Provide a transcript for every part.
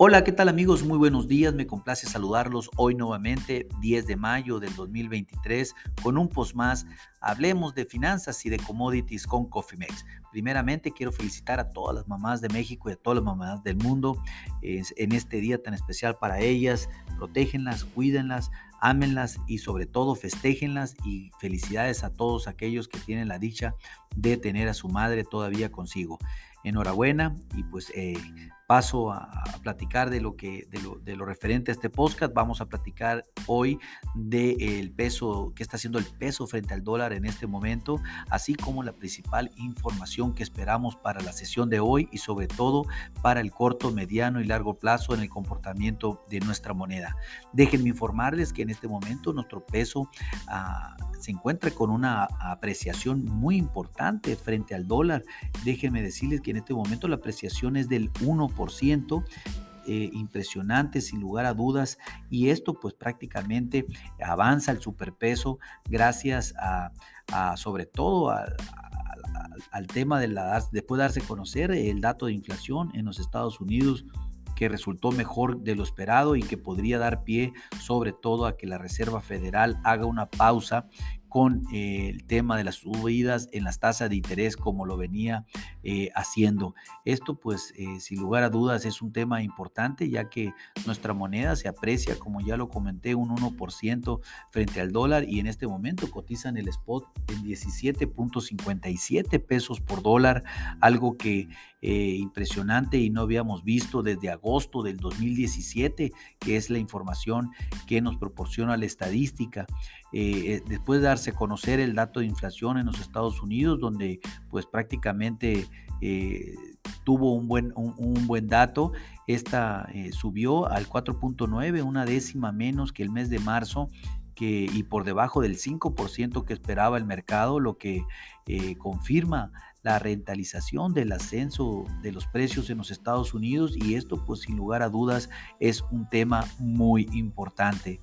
Hola, ¿qué tal amigos? Muy buenos días, me complace saludarlos hoy nuevamente, 10 de mayo del 2023, con un post más. Hablemos de finanzas y de commodities con Cofimex. Primeramente, quiero felicitar a todas las mamás de México y a todas las mamás del mundo en este día tan especial para ellas. Protégenlas, cuídenlas, ámenlas y sobre todo festéjenlas y felicidades a todos aquellos que tienen la dicha de tener a su madre todavía consigo. Enhorabuena y pues eh, paso a, platicar de lo, que, de lo, referente a este podcast. Vamos a platicar hoy del peso, qué está haciendo el peso frente al dólar en este momento, así como la principal información que esperamos para la sesión de hoy y sobre todo para el corto, mediano y largo plazo en el comportamiento de nuestra moneda. Déjenme informarles que en este momento nuestro peso ah, se encuentra con una apreciación muy importante frente al dólar. Déjenme decirles que en este momento la apreciación es del 1%. Eh, impresionante sin lugar a dudas y esto pues prácticamente avanza el superpeso gracias a, sobre todo al tema de la después de darse conocer el dato de inflación en los Estados Unidos que resultó mejor de lo esperado y que podría dar pie sobre todo a que la Reserva Federal haga una pausa con eh, el tema de las subidas en las tasas de interés como lo venía eh, haciendo. Esto pues eh, sin lugar a dudas es un tema importante ya que nuestra moneda se aprecia como ya lo comenté un 1% frente al dólar y en este momento cotiza en el spot en 17.57 pesos por dólar, algo que impresionante y no habíamos visto desde agosto del 2017 que es la información que nos proporciona la estadística. después de darse a conocer el dato de inflación en los Estados Unidos, donde pues prácticamente eh, tuvo un buen, un, buen dato. Esta eh, subió al 4.9, una décima menos que el mes de marzo. Que, y por debajo del 5% que esperaba el mercado, lo que eh, confirma la rentalización del ascenso de los precios en los Estados Unidos y esto pues sin lugar a dudas es un tema muy importante.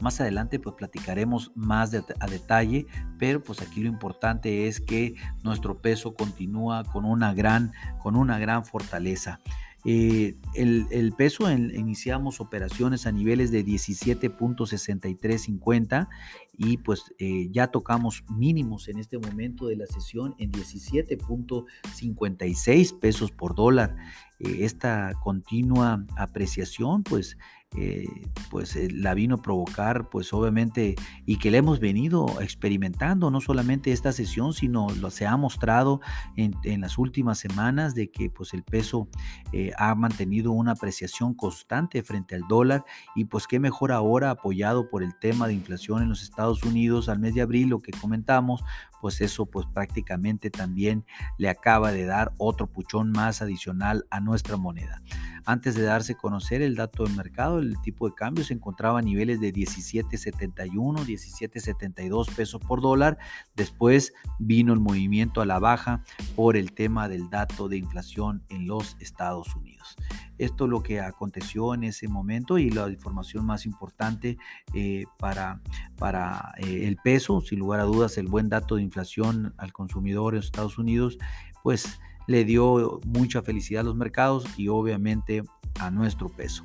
Más adelante pues platicaremos más a detalle, pero pues aquí lo importante es que nuestro peso continúa con una gran, con una gran fortaleza. Eh, el, peso, iniciamos operaciones a niveles de 17.6350 y pues eh, ya tocamos mínimos en este momento de la sesión en 17.56 pesos por dólar. Eh, esta continua apreciación pues eh, pues eh, la vino a provocar, pues obviamente, y que le hemos venido experimentando, no solamente esta sesión, sino lo se ha mostrado en, las últimas semanas de que pues el peso eh, ha mantenido una apreciación constante frente al dólar y pues qué mejor ahora apoyado por el tema de inflación en los Estados Unidos al mes de abril, lo que comentamos, pues eso pues prácticamente también le acaba de dar otro puchón más adicional a nuestra moneda. Antes de darse a conocer el dato del mercado, el tipo de cambio se encontraba a niveles de 17.71, 17.72 pesos por dólar. Después vino el movimiento a la baja por el tema del dato de inflación en los Estados Unidos. Esto es lo que aconteció en ese momento y la información más importante eh, para, para eh, el peso, sin lugar a dudas, el buen dato de inflación al consumidor en Estados Unidos, pues le dio mucha felicidad a los mercados y obviamente a nuestro peso.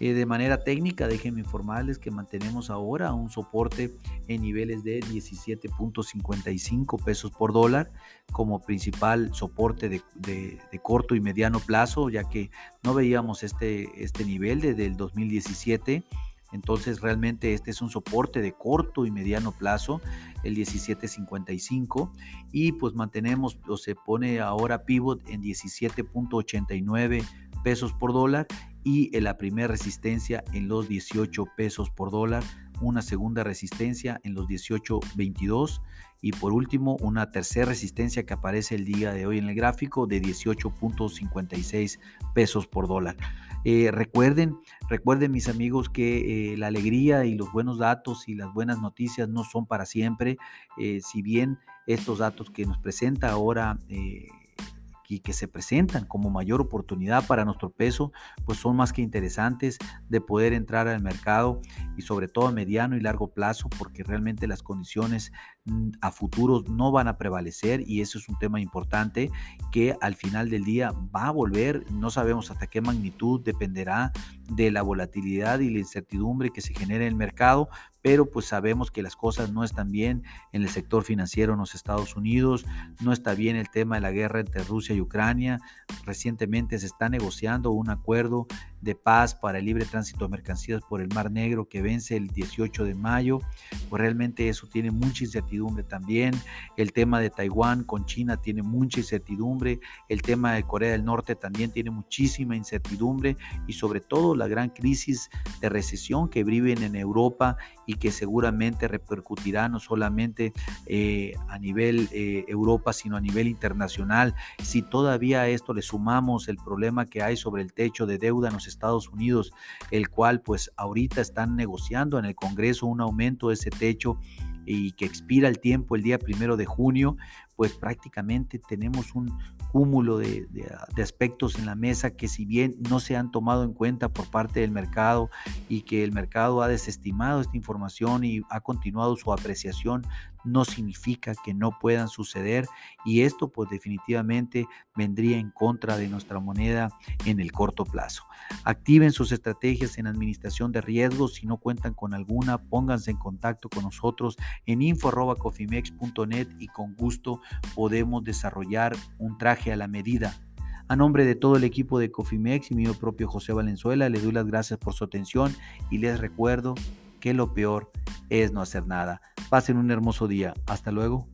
Eh, de manera técnica, déjenme informarles que mantenemos ahora un soporte en niveles de 17.55 pesos por dólar como principal soporte de, corto y mediano plazo, ya que no veíamos este, este nivel desde el 2017 entonces realmente este es un soporte de corto y mediano plazo, el 17.55 y pues mantenemos o se pone ahora pivot en 17.89 pesos por dólar y en la primera resistencia en los 18 pesos por dólar, una segunda resistencia en los 18.22 y por último una tercera resistencia que aparece el día de hoy en el gráfico de 18.56 pesos por dólar. Eh, recuerden, recuerden mis amigos que eh, la alegría y los buenos datos y las buenas noticias no son para siempre. Eh, si bien estos datos que nos presenta ahora y que se presentan como mayor oportunidad para nuestro peso, pues son más que interesantes de poder entrar al mercado y sobre todo a mediano y largo plazo, porque realmente las condiciones mm, a futuros no van a prevalecer y eso es un tema importante que al final del día va a volver, no sabemos hasta qué magnitud, dependerá de la volatilidad y la incertidumbre que se genere en el mercado, pero pues sabemos que las cosas no están bien en el sector financiero en los Estados Unidos, no está bien el tema de la guerra entre Rusia y Ucrania, recientemente se está negociando un acuerdo de paz para el libre tránsito de mercancías por el Mar Negro que vence el 18 de mayo, pues realmente eso tiene mucha incertidumbre también. El tema de Taiwán con China tiene mucha incertidumbre. El tema de Corea del Norte también tiene muchísima incertidumbre y sobre todo la gran crisis de recesión que viven en Europa y que seguramente repercutirá no solamente eh, a nivel eh, Europa, sino a nivel internacional. Si todavía a esto le sumamos el problema que hay sobre el techo de deuda en Estados Unidos, el cual pues ahorita están negociando en el Congreso un aumento de ese techo y que expira el tiempo el día primero de junio, pues prácticamente tenemos un cúmulo de, aspectos en la mesa que si bien no se han tomado en cuenta por parte del mercado y que el mercado ha desestimado esta información y ha continuado su apreciación, no significa que no puedan suceder y esto pues definitivamente vendría en contra de nuestra moneda en el corto plazo. Activen sus estrategias en administración de riesgos, si no cuentan con alguna, pónganse en contacto con nosotros en info.cofimex.net y con gusto podemos desarrollar un traje a la medida. A nombre de todo el equipo de Cofimex y mío propio José Valenzuela, les doy las gracias por su atención y les recuerdo que lo peor es no hacer nada. Pasen un hermoso día. Hasta luego.